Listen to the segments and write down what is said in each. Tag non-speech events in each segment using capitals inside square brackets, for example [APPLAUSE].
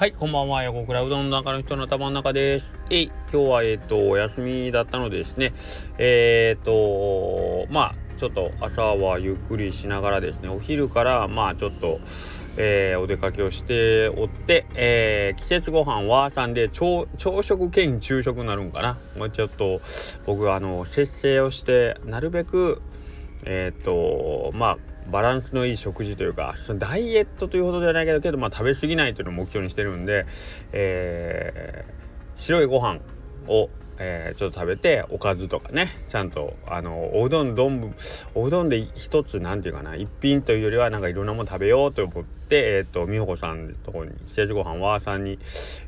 はい、こんばんは。横倉うどんの中の人の頭の中です。えい、今日は、えっ、ー、と、お休みだったのでですね、えっ、ー、と、まあ、ちょっと朝はゆっくりしながらですね、お昼から、まあ、ちょっと、えー、お出かけをしておって、え、季節ご飯はさんで朝食兼昼食になるんかな。もうちょっと僕はあの節制をしてなるべくえっ、とまあバランスのいい食事というかそのダイエットというほどではないけどけど、まあ、食べ過ぎないというのを目標にしてるんで、えー、白いご飯を、えー、ちょっと食べておかずとかねちゃんとあのおうどん丼おうどんで一つ何て言うかな一品というよりはなんかいろんなもの食べようと思ってえ、ー、と美穂子さんのところに季節ご飯わーさんに、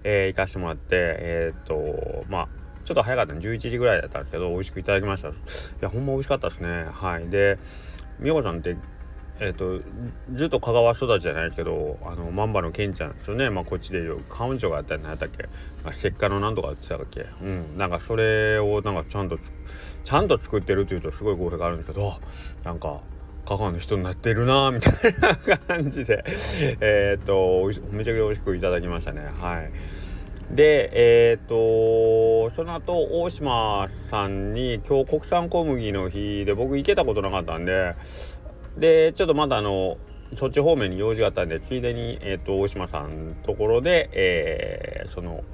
えー、行かしてもらってえっ、とまあちょっと早かったの11時ぐらいだったんですけど美味しくいただきました。いやほんま美味しかったですね。はい。で美穂さんってえっ、とずっと香川育ちじゃないですけどあのマンバのケンちゃんですよね。まあこっちでいうカウンチョがあったり何やったっけ、まあ、石化のなんとかって言ったっけ？うん。なんかそれをなんかちゃんとちゃんと作ってるっていうとすごい語弊があるんですけどなんか香川の人になってるなみたいな感じで。[LAUGHS] えっとめちゃくちゃ美味しくいただきましたね。はい。でえっ、とその後大島さんに今日国産小麦の日で僕行けたことなかったんででちょっとまだあのそっち方面に用事があったんでついでに、えーと、大島さんのところで、えー、その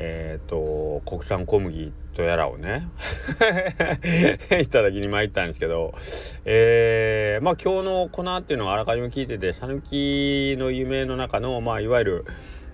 えっ、ー、と国産小麦とやらをね [LAUGHS] いただきに参ったんですけどえー、まあ今日の粉っていうのはあらかじめ聞いてて讃岐の夢の中のまあいわゆる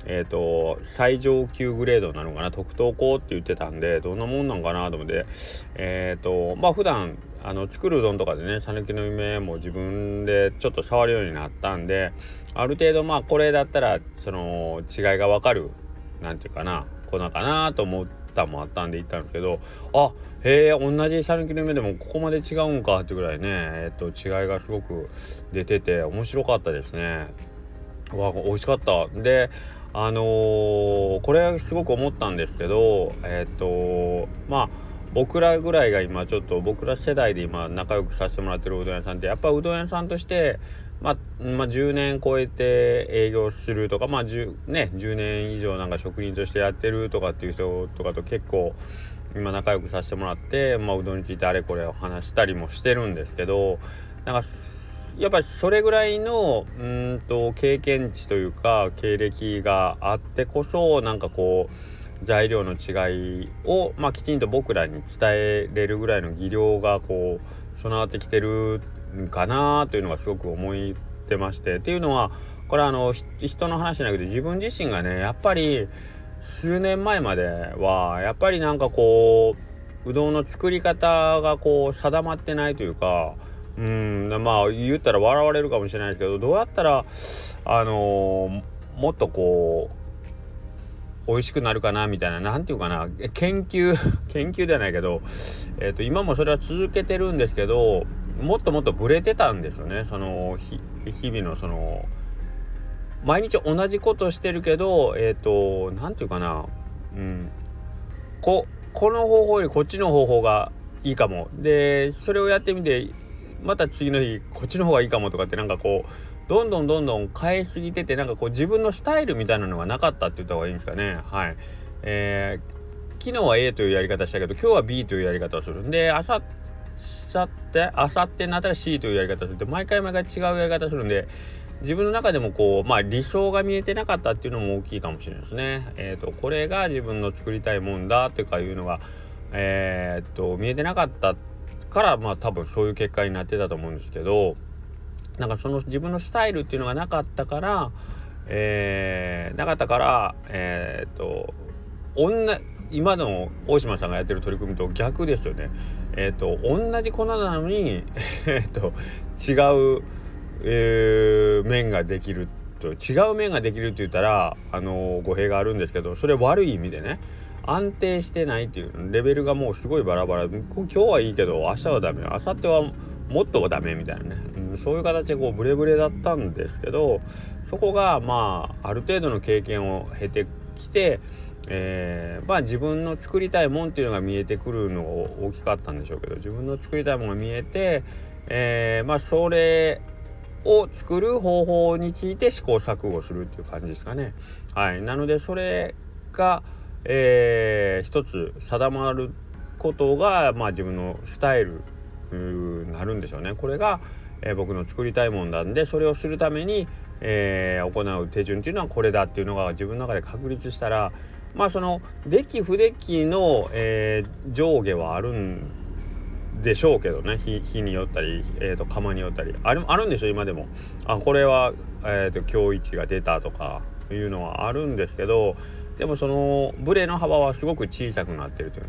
えっ、ー、と最上級グレードなのかな特等校って言ってたんでどんなもんなんかなと思ってえっ、ー、とまあ普段あの作るうどんとかでね讃岐の夢も自分でちょっと触るようになったんである程度まあこれだったらその違いが分かるなんていうかな粉かなと思ったもあったんで行ったんですけどあへえ同じ讃岐の夢でもここまで違うんかってぐらいねえっと違いがすごく出てて面白かったですね。わ美味しかったであのー、これすごく思ったんですけどえっ、とまあ僕らぐらいが今ちょっと僕ら世代で今仲良くさせてもらってるうどん屋さんってやっぱうどん屋さんとしてまあ、まあ、10年超えて営業するとかまあ 10, ね、10年以上なんか職人としてやってるとかっていう人とかと結構今仲良くさせてもらって、まあ、うどんについてあれこれを話したりもしてるんですけどなんかやっぱりそれぐらいのうんと経験値というか経歴があってこそなんかこう材料の違いを、まあ、きちんと僕らに伝えれるぐらいの技量がこう備わってきてるかなというのがすごく思ってまして。っていうのはこれはあの人の話じゃなくて自分自身がねやっぱり数年前まではやっぱりなんかこううどんの作り方がこう定まってないというかうんまあ言ったら笑われるかもしれないですけどどうやったらあのー、もっとこう美味しくなるかなみたいな何て言うかな。研究 [LAUGHS] 研究ではないけど、えーと、今もそれは続けてるんですけどもっともっとブレてたんですよね。その日々のその毎日同じことしてるけどえっ、ー、と何て言うかな。うん。ここの方法よりこっちの方法がいいかも。でそれをやってみてまた次の日こっちの方がいいかもとかってなんかこうどんどんどんどん変えすぎててなんかこう自分のスタイルみたいなのがなかったって言った方がいいんですかね。はい。えー、昨日は A というやり方したけど今日は B というやり方をするんであさってあさってになったら C というやり方をする。って毎回毎回違うやり方するんで自分の中でもこうまあ理想が見えてなかったっていうのも大きいかもしれないですね。えっ、ー、とこれが自分の作りたいもんだとかいうのがえっ、と見えてなかったからまあ多分そういう結果になってたと思うんですけどなんかその自分のスタイルっていうのがなかったから、えー、なかったから、えー、と、女、今の大島さんがやってる取り組みと逆ですよね。えー、と、同じ粉なのに、[LAUGHS] えっと、違う、えー、面ができると、違う面ができるって言ったら、あの語弊があるんですけど、それ悪い意味でね。安定してないっていうレベルがもうすごいバラバラ今日はいいけど明日はダメ明後日はもっとダメみたいなね、そういう形でこうブレブレだったんですけどそこがまあある程度の経験を経てきて、えー、まあ自分の作りたいもんっていうのが見えてくるのが大きかったんでしょうけど自分の作りたいものが見えて、えー、まあそれを作る方法について試行錯誤するっていう感じですかね。はい、なのでそれが、えー、一つ定まることが、まあ、自分のスタイルになるんでしょうね。これが、えー、僕の作りたいもんなんでそれをするために、えー、行う手順っていうのはこれだっていうのが自分の中で確立したらまあそのデッキ不デッキの、えー、上下はあるんでしょうけどね。日によったり、えーと、釜によったり。あるあるんでしょ今でも。あこれは、えーと、今日位置が出たとかいうのはあるんですけどでもそのブレの幅はすごく小さくなってるという。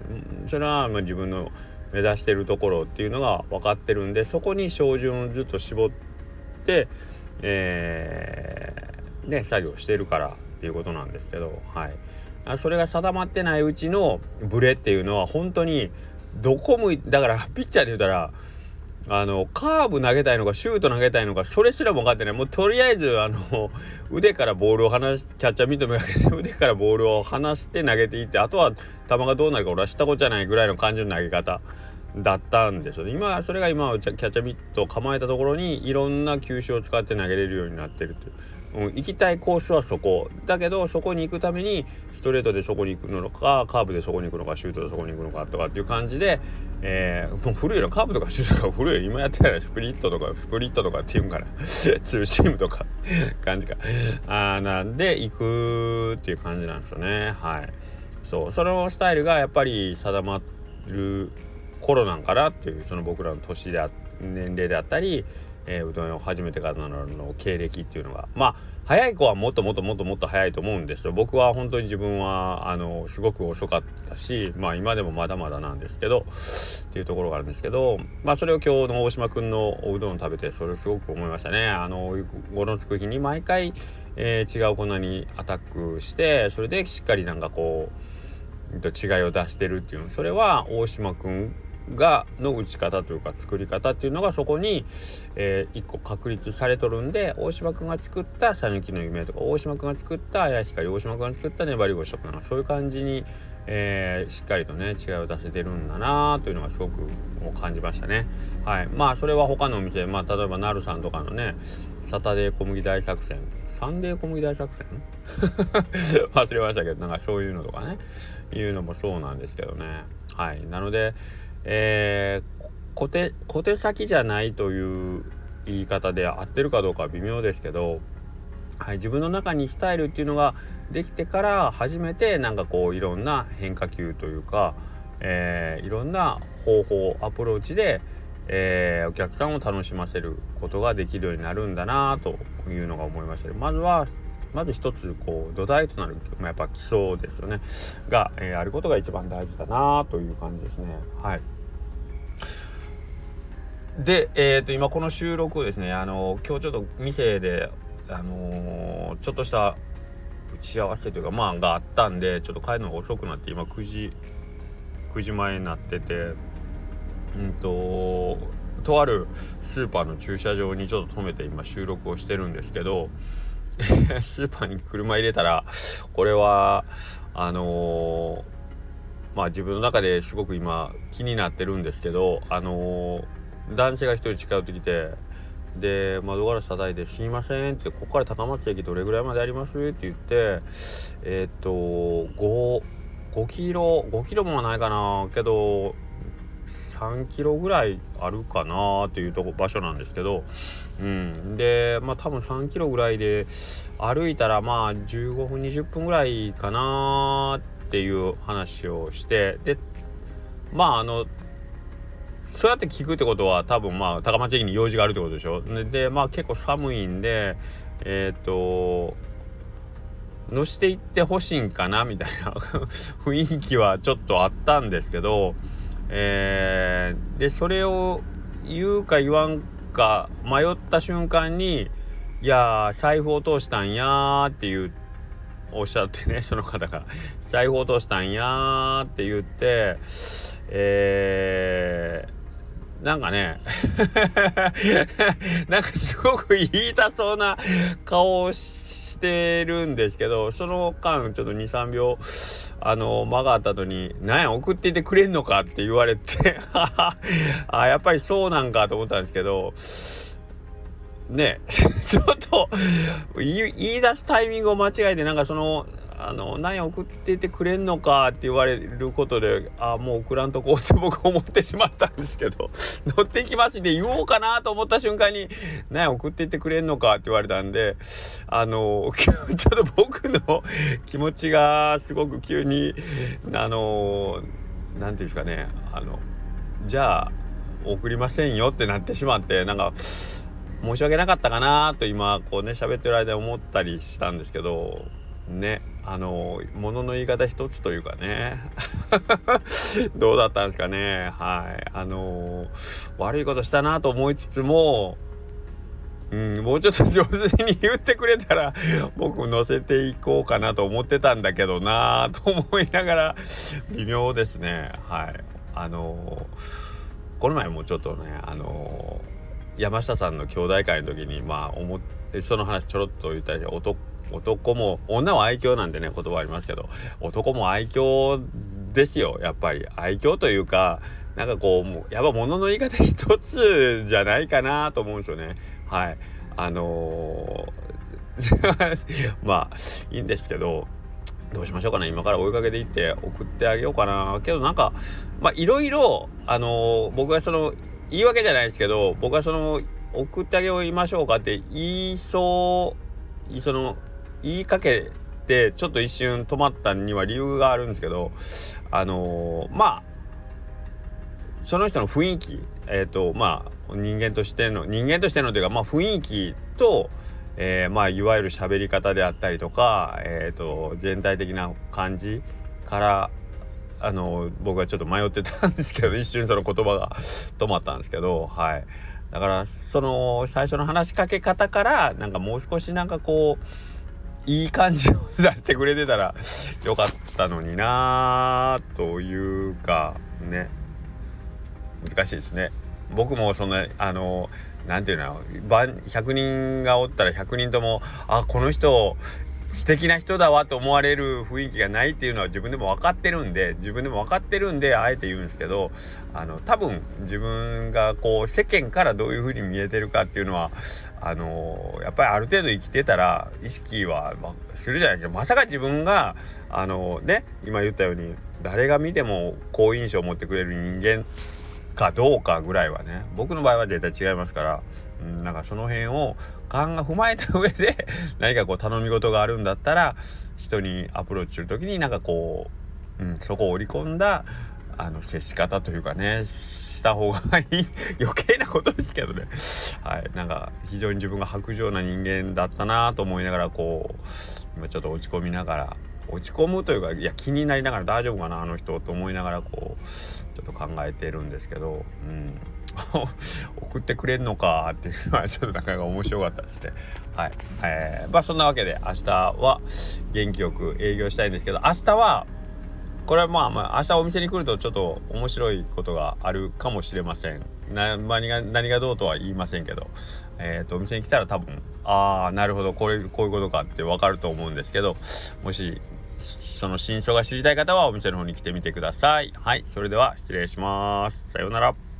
それはまあ自分の目指してるところっていうのが分かってるんでそこに照準をずっと絞って、えー、ね作業してるからっていうことなんですけどはい。それが定まってないうちのブレっていうのは本当にどこ向いだからピッチャーで言うたらあのカーブ投げたいのかシュート投げたいのかそれすらも分かってないもうとりあえずあの [LAUGHS] 腕からボールを離しキャッチャーミートめかけて [LAUGHS] 腕からボールを離して投げていってあとは球がどうなるか俺はしたことじゃないぐらいの感じの投げ方だったんですよね今それが今キャッチャーミットを構えたところにいろんな球種を使って投げれるようになってるという。うん、行きたいコースはそこ。だけどそこに行くためにストレートでそこに行くのかカーブでそこに行くのかシュートでそこに行くのかとかっていう感じで、えー、もう古いのカーブとかシュートとか古い今やってないスプリットとかスプリットとかっていうんかな [LAUGHS] ツーシームとか感じか。あなんで行くっていう感じなんですよね。はい。そう。そのスタイルがやっぱり定まる頃なんかなっていうその僕らの年であ年齢であったりえー、うどんを始めてからの経歴っていうのが。まあ早い子はもっともっともっともっと早いと思うんですよ。僕は本当に自分はあのすごく遅かったしまあ今でもまだまだなんですけどっていうところがあるんですけどまあそれを今日の大島君のおうどんを食べてそれをすごく思いましたね。あのごのつく日に毎回、えー、違う粉にアタックしてそれでしっかりなんかこう違いを出してるっていうそれは大島君がの打ち方というか作り方っていうのがそこに、えー、一個確立されとるんで大島君が作った讃岐の夢とか大島君が作った綾光大島君が作った粘り腰とかそういう感じに、えー、しっかりとね違いを出せてるんだなというのがすごく感じましたね。はい、まあそれは他のお店、まあ、例えばなるさんとかのねサタデー小麦大作戦サンデー小麦大作戦？[LAUGHS] 忘れましたけどなんかそういうのとかねいうのもそうなんですけどね。はい。なのでえー、小手小手先じゃないという言い方で合ってるかどうかは微妙ですけど、はい、自分の中にスタイルっていうのができてから初めてなんかこういろんな変化球というか、えー、いろんな方法アプローチで、えー、お客さんを楽しませることができるようになるんだなというのが思いました。まずはまず一つこう土台となる、まあ、やっぱ基礎ですよね。が、えー、あることが一番大事だなという感じですね。はい。で、えー、と今この収録をですねあの今日ちょっと店であのー、ちょっとした打ち合わせというかまあがあったんでちょっと帰るのが遅くなって今9時9時前になっててうんととあるスーパーの駐車場にちょっと止めて今収録をしてるんですけど [LAUGHS] スーパーに車入れたらこれはあのー、まあ自分の中ですごく今気になってるんですけどあのー、男性が一人近寄ってきてで窓ガラス叩いて「すいません」って「ここから高松駅どれぐらいまであります?」って言ってえー、っと 5, 5キロ5キロもないかなけど3キロぐらいあるかなっていうとこ場所なんですけど、うん、でまあ多分3キロぐらいで歩いたらまあ15分20分ぐらいかなっていう話をしてでまああのそうやって聞くってことは多分まあ高松駅に用事があるってことでしょ？でまあ結構寒いんでえっ、ー、と乗していってほしいんかなみたいな [LAUGHS] 雰囲気はちょっとあったんですけどえー、でそれを言うか言わんか迷った瞬間に「いやー財布落としたんや」っていうおっしゃってね [LAUGHS] その方が「財布落としたんや」って言ってえー、なんかね [LAUGHS] なんかすごく言いたそうな顔をしてるんですけどその間ちょっと23秒あの、間があった後に、何や、送っていてくれんのかって言われて [LAUGHS] あ、やっぱりそうなんかと思ったんですけど、ね [LAUGHS] ちょっと言い出すタイミングを間違えてなんかそのあの何送っててくれんのかって言われることであもう送らんとこうって僕思ってしまったんですけど [LAUGHS] 乗っていきますって言おうかなと思った瞬間に何送っててくれんのかって言われたんであの [LAUGHS] ちょっと僕の気持ちがすごく急にあの何て言うんですかね。あのじゃあ送りませんよってなってしまってなんか申し訳なかったかなと今こうね喋ってる間思ったりしたんですけどね。あの物の言い方一つというかね。[LAUGHS] どうだったんですかね。はい。あの悪いことしたなと思いつつもうん、もうちょっと上手に言ってくれたら僕乗せていこうかなと思ってたんだけどなぁと思いながら微妙ですね。はい。あのこの前もちょっとねあの山下さんの兄弟会の時にまあ思ってその話ちょろっと言ったり男男も女は愛嬌なんでね言葉ありますけど男も愛嬌ですよやっぱり。愛嬌というかなんかこうもうやっぱ物の言い方一つじゃないかなと思うんですよね。はい。あのー、[LAUGHS] まあいいんですけどどうしましょうかね。今から追いかけていって送ってあげようかな。けどなんかまあいろいろあのー、僕はその言い訳じゃないですけど僕はその送ってあげましょうかって言いそうその言いかけてちょっと一瞬止まったには理由があるんですけどあのー、まあその人の雰囲気えっ、ー、とまあ人間としての人間としてのというかまあ雰囲気と、えー、まあいわゆる喋り方であったりとかえっ、ー、と全体的な感じからあの僕はちょっと迷ってたんですけど一瞬その言葉が止まったんですけどはい。だからその最初の話しかけ方からなんかもう少しなんかこういい感じを出してくれてたらよかったのになーというかね。難しいですね。僕もそんなあの何て言うの100人がおったら100人ともあこの人素敵な人だわと思われる雰囲気がないっていうのは自分でも分かってるんで自分でも分かってるんであえて言うんですけどあの多分自分がこう世間からどういう風に見えてるかっていうのはあのやっぱりある程度生きてたら意識は、するじゃないですか。まさか自分があのね今言ったように誰が見ても好印象を持ってくれる人間かどうかぐらいはね僕の場合は絶対違いますから、うん、なんかその辺を勘が踏まえた上で [LAUGHS] 何かこう頼み事があるんだったら人にアプローチする時になんかこう、うん、そこを織り込んだあの接し方というかねした方がいい。[LAUGHS] 余計なことですけどね。はい。なんか非常に自分が薄情な人間だったなと思いながらこう今ちょっと落ち込みながら落ち込むというかいや気になりながら大丈夫かなあの人と思いながらこうちょっと考えてるんですけどうん [LAUGHS] 送ってくれんのかっていうのはちょっとなかなか面白かったですね。はい。えー、まあそんなわけで明日は元気よく営業したいんですけど明日はこれはまあまあ明日お店に来るとちょっと面白いことがあるかもしれません。な何が何がどうとは言いませんけど、えーと、お店に来たら多分ああなるほどこれこういうことかって分かると思うんですけどもしその真相が知りたい方はお店の方に来てみてください。はい、それでは失礼します。さようなら。